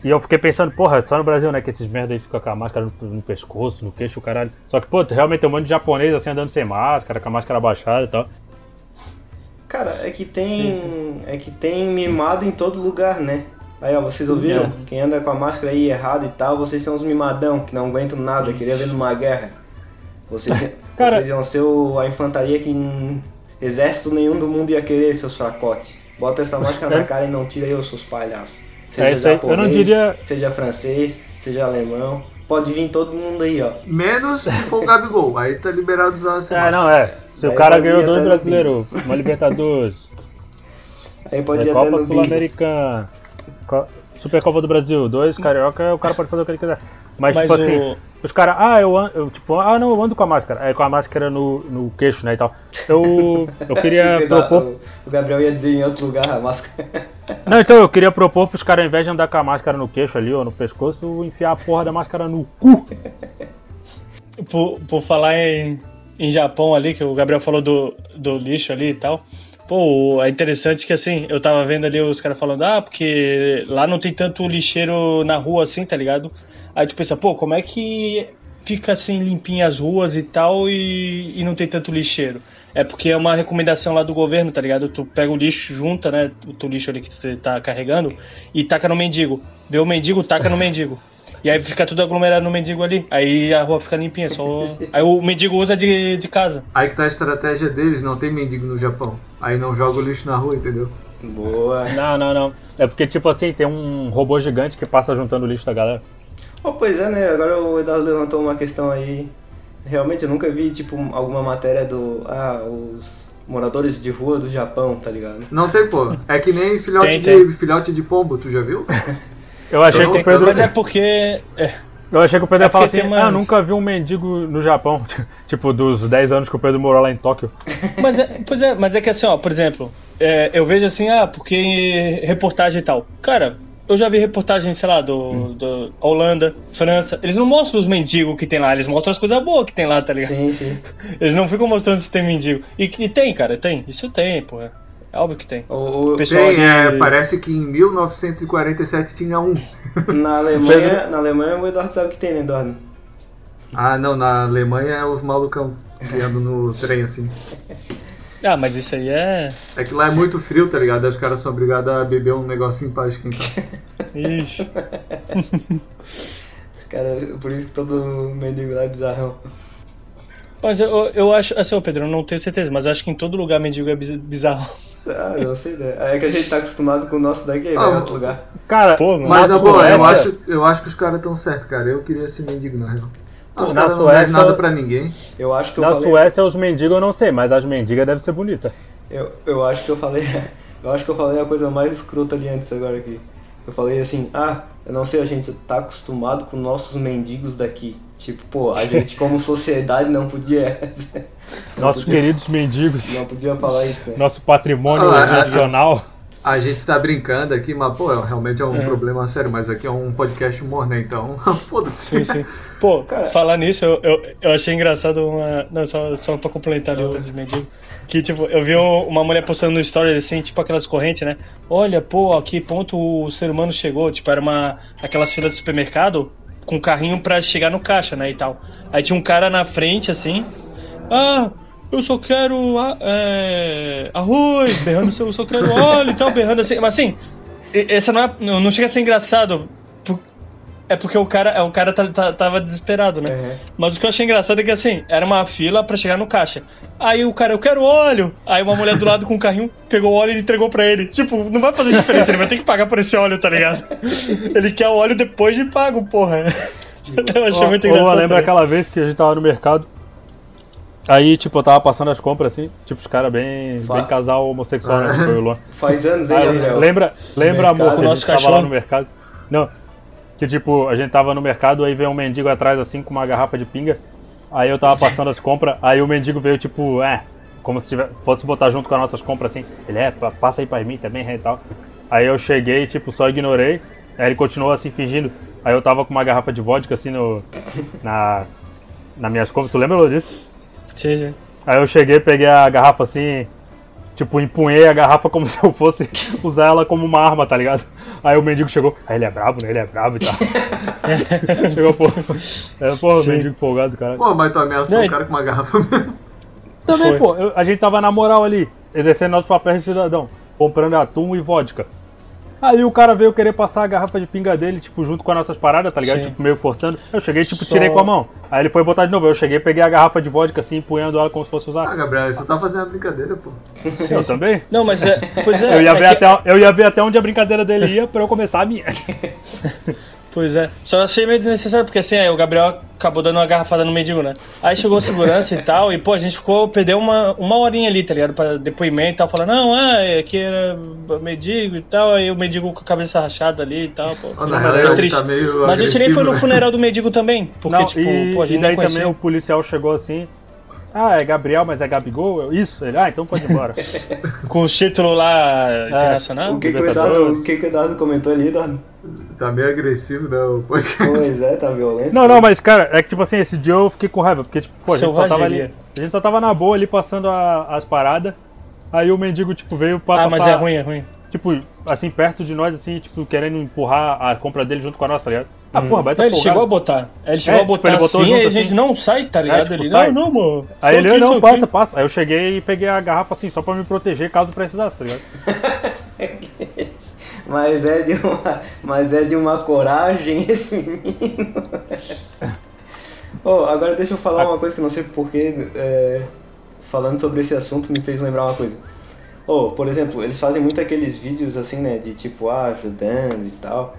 E eu fiquei pensando, porra, só no Brasil, né, que esses merda aí ficam com a máscara no, no pescoço, no queixo, o caralho. Só que, pô, realmente tem um monte de japonês assim andando sem máscara, com a máscara abaixada e tal. Cara, é que tem. É que tem mimado em todo lugar, né? Aí, ó, vocês ouviram? É. Quem anda com a máscara aí errada e tal, vocês são os mimadão, que não aguentam nada, queria ver numa guerra. Vocês, [LAUGHS] Cara- vocês iam ser o- a infantaria que em exército nenhum do mundo ia querer, seus fracotes. Bota essa máscara na [LAUGHS] É. cara e não tira aí os seus palhaços. É isso aí, eu não diria- Seja francês, seja alemão. Pode vir todo mundo aí, ó. Menos se for o Gabigol. Aí tá liberado usar essa É, máscara. não, é. Se o cara ganhou dois brasileiros, uma Libertadores, Aí pode ir até Copa. Sul-Americana, Supercopa do Brasil, dois carioca, o cara pode fazer o que ele quiser. Mas, Mas tipo o- assim, os caras, ah, eu ando, eu, tipo, ah, não, eu ando com a máscara. É, com a máscara no, no queixo, né, e tal. Eu, eu [LAUGHS] queria propor... o- O Gabriel ia dizer em outro lugar a máscara. [LAUGHS] Não, então, eu queria propor pros caras, ao invés de andar com a máscara no queixo ali, ou no pescoço, enfiar a porra da máscara no cu. [LAUGHS] Por, por falar em, em Japão ali, que o Gabriel falou do, do lixo ali e tal. Pô, é interessante que assim, eu tava vendo ali os caras falando, ah, porque lá não tem tanto lixeiro na rua assim, tá ligado? Aí tu pensa, pô, como é que fica assim limpinha as ruas e tal e, e não tem tanto lixeiro? É porque é uma recomendação lá do governo, tá ligado? Tu pega o lixo, junta, né? O teu lixo ali que tu tá carregando e taca no mendigo. Vê o mendigo, taca no mendigo. E aí fica tudo aglomerado no mendigo ali. Aí a rua fica limpinha, só. [LAUGHS] Aí o mendigo usa de, de casa. Aí que tá a estratégia deles, não tem mendigo no Japão. Aí não joga o lixo na rua, entendeu? Boa. Não, não, não. É porque, tipo assim, tem um robô gigante que passa juntando o lixo da galera. Oh, pois é, né? Agora o Eduardo levantou uma questão aí. Realmente eu nunca vi, tipo, alguma matéria do. Ah, os moradores de rua do Japão, tá ligado? Não tem, pô. É que nem filhote, Tem, de, tem. filhote de pombo, tu já viu? [LAUGHS] Eu achei Eu que o Pedro. Mas é porque. é, Eu achei que o Pedro É ia falar porque assim, tem umas- ah, nunca vi um mendigo no Japão. [LAUGHS] tipo, dos 10 anos que o Pedro morou lá em Tóquio. Mas é, pois é, mas é que assim, ó, por exemplo, é, eu vejo assim, ah, porque reportagem e tal. Cara, eu já vi reportagem, sei lá, do, do Holanda, França. Eles não mostram os mendigos que tem lá, eles mostram as coisas boas que tem lá, tá ligado? Sim, sim. [LAUGHS] Eles não ficam mostrando se tem mendigo. E, e tem, cara, tem. Isso tem, pô. É óbvio que tem. O, o- Pessoal Tem, de- é, parece que em 1947 tinha um. na, Alemanha, na Alemanha o Eduardo sabe que tem, né, Eduardo? Ah, não, na Alemanha é os malucão que andam no trem assim. [LAUGHS] Ah, mas isso aí é. É que lá é muito frio, tá ligado? Aí os caras são obrigados a beber um negocinho pra esquentar. Ixi. [LAUGHS] Os caras, por isso que todo mendigo lá é bizarrão. Mas eu, eu acho, assim, Pedro, eu não tenho certeza, mas eu acho que em todo lugar mendigo é biz- bizarro. Ah, não sei ideia. É que a gente tá acostumado com o nosso daqui, né, Ah, em outro lugar. Cara, Pô, Mas na boa, eu Suécia- acho, eu acho que os caras estão certos, cara. Eu queria ser mendigo na real. Ah, os caras não Suécia- nada pra ninguém. Eu acho que eu Na falei... Suécia, os mendigos eu não sei, mas as mendigas devem ser bonitas. Eu, eu acho que eu falei. [LAUGHS] Eu acho que eu falei a coisa mais escrota ali antes agora aqui. Eu falei assim, ah, eu não sei, a gente tá acostumado com nossos mendigos daqui. Tipo, pô, a gente como sociedade não podia. [LAUGHS] não Nossos podia, queridos mendigos, Não podia falar isso, né? nosso patrimônio Ah, é, nacional. A gente tá brincando aqui, mas, pô, é- realmente é um problema sério. Mas aqui é um podcast humor, né? Então, [LAUGHS] foda-se. Sim, sim. Pô, Cara- falar nisso, eu, eu, eu achei engraçado uma. Não, só, só pra complementar ali outra de mendigo. Que, tipo, eu vi um- uma mulher postando no story assim, tipo aquelas correntes, né? Olha, pô, a que ponto o ser humano chegou. Tipo, era uma. aquelas filas de supermercado com carrinho pra chegar no caixa, né? E tal. Aí tinha um cara na frente, assim. Ah, eu só quero ah, é, arroz, berrando, eu só quero óleo e tal, berrando assim. Mas assim, essa não, é, não chega a ser engraçado. É porque o cara, é, o cara tá- tá- tava desesperado, né? É. Mas o que eu achei engraçado é que assim, era uma fila pra chegar no caixa. Aí o cara, eu quero óleo. Aí uma mulher do lado com o carrinho pegou o óleo e entregou pra ele. Tipo, não vai fazer diferença, ele vai ter que pagar por esse óleo, tá ligado? Ele quer o óleo depois de pago, porra. [LAUGHS] Eu achei muito Ou engraçado. eu lembro também. aquela vez que a gente tava no mercado. Aí, tipo, eu tava passando as compras assim, tipo, os caras bem, Fa- bem casal homossexual, né? Foi o Luan. [LAUGHS] Faz anos, hein, Aí, Gabriel? lembra, lembra amor, que a gente tava lá no mercado? Não, que tipo, a gente tava no mercado, aí veio um mendigo atrás assim, com uma garrafa de pinga. Aí eu tava passando as compras, aí o mendigo veio tipo, é, como se tiver, fosse botar junto com as nossas compras assim. Ele é, pa- passa aí pra mim também, é, e tal. Aí eu cheguei, tipo, só ignorei. Aí ele continuou assim, fingindo. Aí eu tava com uma garrafa de vodka assim no. Na. nas minhas compras, tu lembra disso? Sim, sim. Aí eu cheguei, peguei a garrafa assim, tipo, empunhei a garrafa como [LAUGHS] se eu fosse usar ela como uma arma, tá ligado? Aí o mendigo chegou, aí ele é brabo, né? Ele é brabo e tal. [LAUGHS] chegou, pô. É, porra, Sim. mendigo folgado, cara. Pô, mas tu ameaçou Não, o cara com uma garrafa mesmo. Também, foi. pô, eu- a gente tava na moral ali, exercendo nossos papéis de cidadão, comprando atum e vodka. Aí o cara veio querer passar a garrafa de pinga dele, tipo, junto com as nossas paradas, tá ligado? Sim. Tipo, meio forçando. Eu cheguei, tipo, Só- tirei com a mão. Aí ele foi botar de novo. Eu cheguei, peguei a garrafa de vodka assim, empunhando ela como se fosse Ah, usar. Gabriel, você tá fazendo uma brincadeira, pô. Eu também? Não, mas é. Pois é. [LAUGHS] Eu ia, é ver que- até, eu ia ver até onde a brincadeira dele ia pra eu começar a minha. [LAUGHS] Pois é. Só achei meio desnecessário, porque assim, aí o Gabriel acabou dando uma garrafada no mendigo, né? Aí chegou a segurança e [LAUGHS] tal, e pô, a gente ficou, perdeu uma, uma horinha ali, tá ligado? Pra depoimento e tal, falando, não, ah, aqui era mendigo e tal, aí o mendigo com a cabeça rachada ali e tal, pô. Ah, na Foi real, triste. tá meio Mas a gente nem foi no né? funeral do mendigo também, porque, Não, tipo, e, pô, a gente e daí não conhecia. também o policial chegou assim. Ah, é Gabriel, mas é Gabigol? Eu, Isso, ele, ah, então pode ir embora. [LAUGHS] Com o título lá internacional. O que, que, o. Eduardo, o que, que o Eduardo comentou ali, Eduardo? Tá meio agressivo, né? O podcast. Pois é, tá violento. Não, não, mas cara, é que tipo assim, esse dia eu fiquei com raiva, porque tipo, pô, a gente só tava ali. A gente só tava na boa ali passando a- as paradas. Aí o mendigo, tipo, veio pra Ah, mas passar, é ruim, é ruim. tipo, assim, perto de nós, assim, tipo, querendo empurrar a compra dele junto com a nossa, tá ligado? Ah, porra, vai Não, ele chegou a botar. Ele chegou É, a tipo, botar ele botou assim, aí a assim. gente não sai, tá ligado? tipo, ele, sai. não, não, mano. Aí ele, aqui, não, passa, aqui. passa. Aí eu cheguei e peguei a garrafa assim, só pra me proteger caso precisasse, tá ligado? [LAUGHS] Mas é de uma, mas é de uma coragem esse menino. [LAUGHS] oh, agora deixa eu falar uma coisa que eu não sei porquê, é, falando sobre esse assunto me fez lembrar uma coisa. Oh, por exemplo, eles fazem muito aqueles vídeos assim, né, de tipo, ah, ajudando e tal.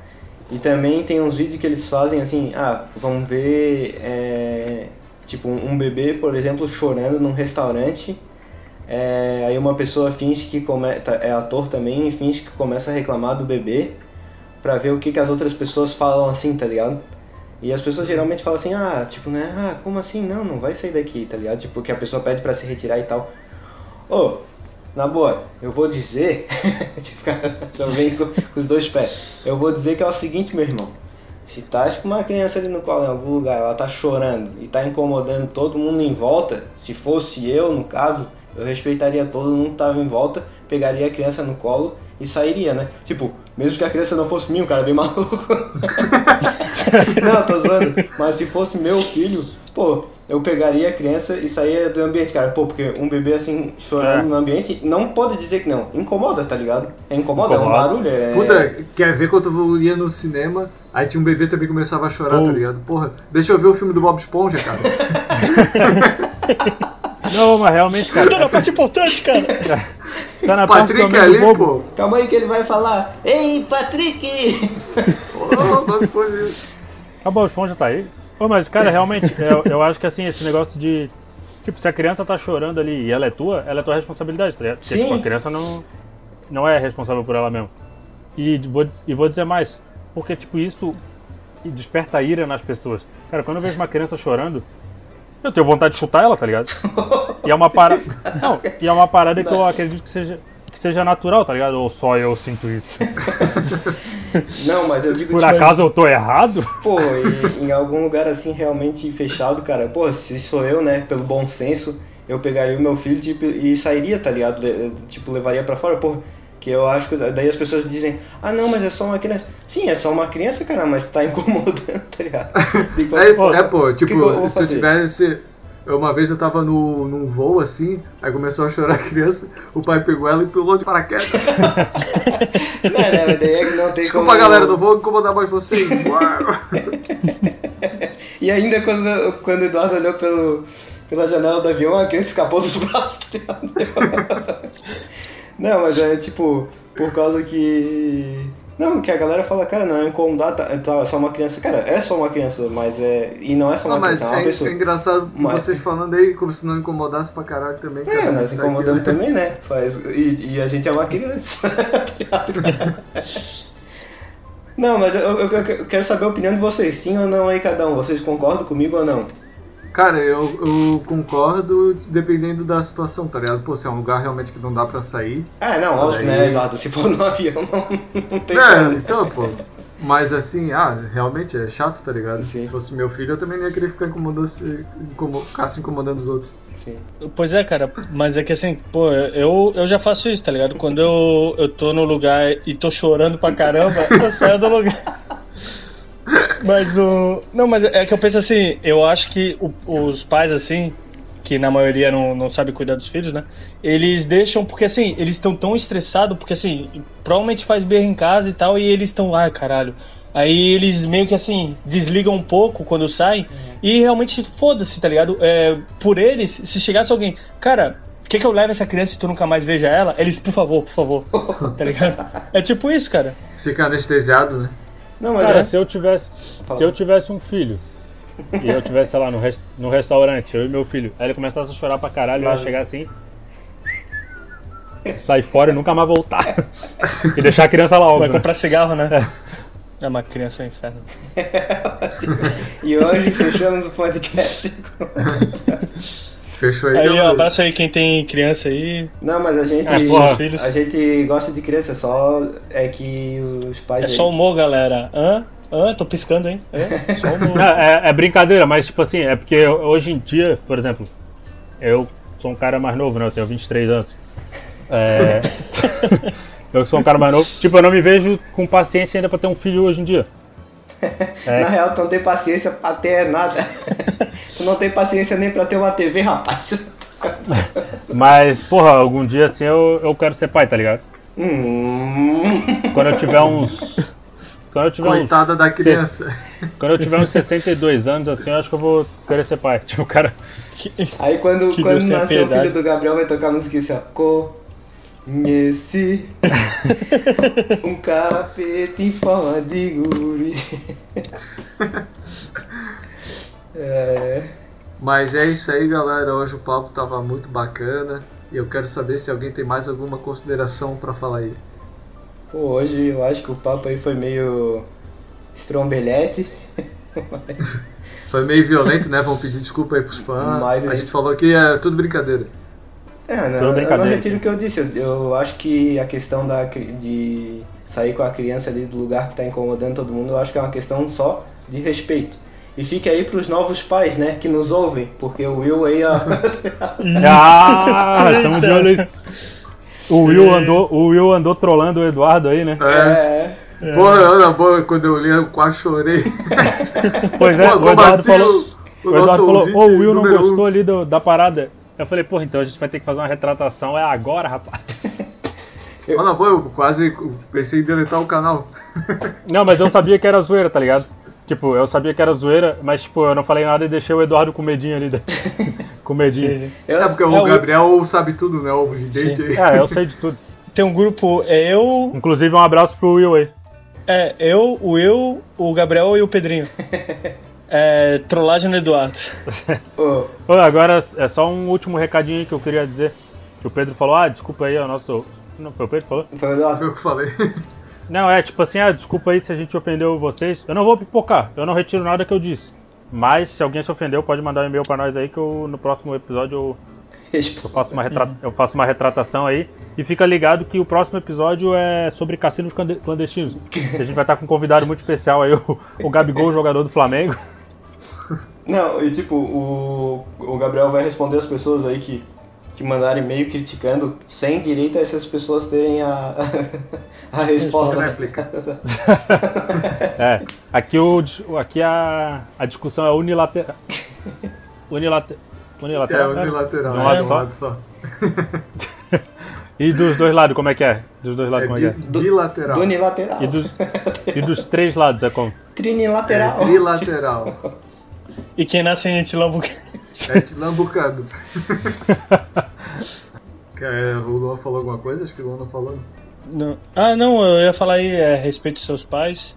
E também tem uns vídeos que eles fazem assim, ah, vamos ver, é, tipo, um bebê, por exemplo, chorando num restaurante é, aí uma pessoa finge que come, tá- é ator também finge que começa a reclamar do bebê pra ver o que, que as outras pessoas falam assim, tá ligado? E as pessoas geralmente falam assim, ah, tipo, né, ah, como assim? Não, não vai sair daqui, tá ligado? Tipo, que a pessoa pede pra se retirar e tal. Ô, na boa, eu vou dizer, [LAUGHS] já vem com, com os dois pés. Eu vou dizer que é o seguinte, meu irmão. Se tá com uma criança ali no colo em algum lugar, ela tá chorando e tá incomodando todo mundo em volta, se fosse eu, no caso, eu respeitaria todo mundo que tava em volta, pegaria a criança no colo e sairia, né? Tipo, mesmo que a criança não fosse minha, o cara é bem [LAUGHS] maluco. [LAUGHS] não, tô zoando. Mas se fosse meu filho, pô, eu pegaria a criança e saía do ambiente, cara. Pô, porque um bebê assim, chorando É. no ambiente, não pode dizer que não. Incomoda, tá ligado? É incomoda, é um Incomoda. barulho, é... Puta, quer ver quando eu ia no cinema, aí tinha um bebê também que começava a chorar, Oh. tá ligado? Porra, deixa eu ver o filme do Bob Esponja, cara. [LAUGHS] Não, mas realmente, cara, Tô na parte importante, cara. [LAUGHS] tá na parte Patrick do ali, bobo. pô. Calma aí que ele vai falar. Ei, Patrick! [LAUGHS] Ô, Bob Esponja. A Bob Esponja tá aí. Pô, mas, cara, realmente, [LAUGHS] eu, eu acho que assim, esse negócio de. Tipo, se a criança tá chorando ali e ela é tua, ela é tua responsabilidade, tá ligado? Porque, Sim. tipo, a criança não, não é responsável por ela mesmo. E vou, e vou dizer mais, porque, tipo, isso desperta ira nas pessoas. Cara, quando eu vejo uma criança chorando, eu tenho vontade de chutar ela, tá ligado? [LAUGHS] E é uma parada. Não, e é uma parada que eu acredito que seja, que seja natural, tá ligado? Ou só eu sinto isso. [LAUGHS] Não, mas eu digo Por tipo, acaso eu tô errado? Pô, e, em algum lugar assim realmente fechado, cara, pô, se sou eu, né, pelo bom senso, eu pegaria o meu filho tipo, e sairia, tá ligado? Le- tipo, levaria pra fora, pô. Que eu acho que. Daí as pessoas dizem, ah não, mas é só uma criança. Sim, é só uma criança, cara, mas tá incomodando, [LAUGHS] tá ligado? [LAUGHS] É, forma. é, pô, O que tipo, que eu vou se eu tivesse. Uma vez eu tava no, num voo assim, aí começou a chorar a criança, o pai pegou ela e pulou de paraquedas. [LAUGHS] Não, é não tem Desculpa, como... galera, não vou incomodar mais vocês. [LAUGHS] E ainda quando, quando o Eduardo olhou pelo, pela janela do avião, a criança escapou dos braços, ligado? [LAUGHS] Não, mas é tipo, por causa que. Não, que a galera fala, cara, não é incomodar, tá, tá, é só uma criança. Cara, é só uma criança, mas é. E não é só uma Ah, mas criança, é uma é, pessoa. é engraçado Mas- vocês falando aí, como se não incomodasse pra caralho também. É, cara. nós incomodamos também, né? Faz, e, e a gente é uma criança. [LAUGHS] não, mas eu, eu- eu quero saber a opinião de vocês, sim ou não aí cada um. Vocês concordam comigo ou não? Cara, eu, eu concordo dependendo da situação, tá ligado? Pô, se é um lugar realmente que não dá pra sair. Ah, não, lógico, Aí- né, Eduardo? Se for no avião, [LAUGHS] não, não tem É, então, pô. Mas assim, ah, realmente é chato, tá ligado? Sim. Se fosse meu filho, eu também não ia querer ficar incomodando, se- incomo- ficar se incomodando os outros. Sim. Pois é, cara, mas é que assim, pô, eu, eu já faço isso, tá ligado? Quando eu, eu tô no lugar e tô chorando pra caramba, eu saio do lugar. [LAUGHS] Mas o. Não, mas é que eu penso assim, eu acho que o- os pais, assim, que na maioria não, não sabem cuidar dos filhos, né? Eles deixam, porque assim, eles estão tão estressados, porque assim, provavelmente faz berra em casa e tal, e eles estão, ai caralho. Aí eles meio que assim, desligam um pouco quando saem e realmente foda-se, tá ligado? É, por eles, se chegasse alguém, cara, quer que eu leve essa criança e tu nunca mais veja ela? Eles, por favor, por favor, [LAUGHS] tá ligado? É tipo isso, cara. Fica anestesiado, né? Não, mas Cara, é- se eu tivesse. Fala. Se eu tivesse um filho e eu tivesse, sei lá, no, res- no restaurante, eu e meu filho, aí ele começasse a chorar pra caralho, eu ia chegar assim. Sair fora e nunca mais voltar. [LAUGHS] e deixar a criança lá, Vai óbvio. né? comprar cigarro, né? É uma criança é um inferno. [LAUGHS] E hoje fechamos o podcast. [LAUGHS] Fechou aí. Aí, ó, abraço aí quem tem criança aí. Não, mas a gente. É, porra. filhos. A gente gosta de criança, só é que os pais. É aí- só humor, galera. Hã? Hã? Tô piscando, hein? É, só humor. [LAUGHS] Não, é, é brincadeira, mas tipo assim, é porque hoje em dia, por exemplo, eu sou um cara mais novo, né? Eu tenho 23 anos. É... [LAUGHS] [LAUGHS] eu sou um cara mais novo. Tipo, eu não me vejo com paciência ainda pra ter um filho hoje em dia. É. Na real, tu não tem paciência pra ter nada. [LAUGHS] tu não tem paciência nem pra ter uma TV, rapaz. Mas, porra, algum dia assim eu, eu quero ser pai, tá ligado? Hum. Quando eu tiver uns. Quando eu tiver uns. Coitada da criança. Quando eu tiver uns 62 anos, assim, eu acho que eu vou querer ser pai. [LAUGHS] Tipo, cara. Aí quando, Que quando nascer o filho do Gabriel vai tocar a música assim, ó. Conheci [LAUGHS] um capeta em forma de guri. [LAUGHS] É. Mas é isso aí, galera. Hoje o papo tava muito bacana. E eu quero saber se alguém tem mais alguma consideração pra falar aí. Pô, hoje eu acho que o papo aí foi meio estrombelhete. [LAUGHS] Foi meio violento, né? Vamos pedir desculpa aí pros fãs. Mas a é gente falou que é tudo brincadeira. É, não, Tudo eu não retiro o que eu disse. Eu, eu acho que a questão da, de sair com a criança ali do lugar que tá incomodando todo mundo, eu acho que é uma questão só de respeito. E fique aí pros novos pais, né, que nos ouvem, porque o Will aí, ó. [LAUGHS] Ah, estamos de olho aí. O Will andou, o Will andou trolando o Eduardo aí, né? É. é. Porra, Ana, boa, quando eu li, eu quase chorei. Pois é, Pô, o Eduardo assim falou. o, o Eduardo falou, ô, o Will não número um? gostou ali do- da parada. Eu falei, porra, então a gente vai ter que fazer uma retratação. É agora, rapaz. [LAUGHS] Olha, boa, eu quase pensei em deletar o canal. [LAUGHS] Não, mas eu sabia que era zoeira, tá ligado? Tipo, eu sabia que era zoeira, mas tipo, eu não falei nada e deixei o Eduardo com medinho ali. [LAUGHS] com medinho. Eu- É porque É, o Gabriel sabe tudo, né? O vidente aí. É, eu sei de tudo. Tem um grupo, é eu, Inclusive, um abraço pro Will aí. é eu, o eu, o Gabriel e o Pedrinho. É, trollagem no Eduardo. [LAUGHS] Ô, Ô, agora é só um último recadinho aí que eu queria dizer. Que o Pedro falou, ah, desculpa aí, é o nosso. Não, foi o Pedro que falou? foi o Eduardo. Foi que eu falei. [LAUGHS] Não, é tipo assim, ah, desculpa aí se a gente ofendeu vocês. Eu não vou pipocar, eu não retiro nada que eu disse. Mas se alguém se ofendeu, pode mandar um e-mail pra nós aí que eu, no próximo episódio eu, eu faço, uma eu faço uma retratação aí. E fica ligado que o próximo episódio é sobre cassinos clande- clandestinos. Que [LAUGHS] a gente vai estar com um convidado muito especial aí, o, o Gabigol, jogador do Flamengo. Não, e tipo, o, o Gabriel vai responder as pessoas aí que, que mandaram e-mail criticando, sem direito a essas pessoas terem a, [LAUGHS] a resposta. Réplica. [LAUGHS] É, aqui, o, aqui a, a discussão é unilateral. Unilater, É, unilateral. né? unilateral. De um é, lado de um só? lado só. E dos dois lados, como é que é? Dos dois lados, É como é que é? bilateral. E dos, e dos três lados, é como? Trinilateral. É trilateral. [LAUGHS] E quem nasce em Etilambu... É tilambucado. É, [LAUGHS] o Luan falou alguma coisa? Acho que o Luan não falou. Não. Ah, não, eu ia falar aí, é, respeite seus pais.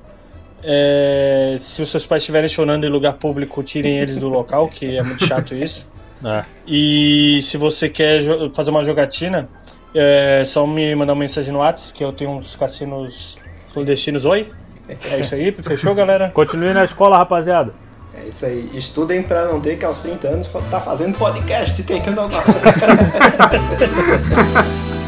É, se os seus pais estiverem chorando em lugar público, tirem eles do local, que é muito chato isso. [LAUGHS] É. E se você quer fazer uma jogatina, é só me mandar uma mensagem no WhatsApp, que eu tenho uns cassinos clandestinos. Oi? É isso aí, fechou, galera? Continue na escola, rapaziada. É isso aí. Estudem pra não ter que aos 30 anos tá fazendo podcast, tentando alguma [LAUGHS] coisa. [LAUGHS]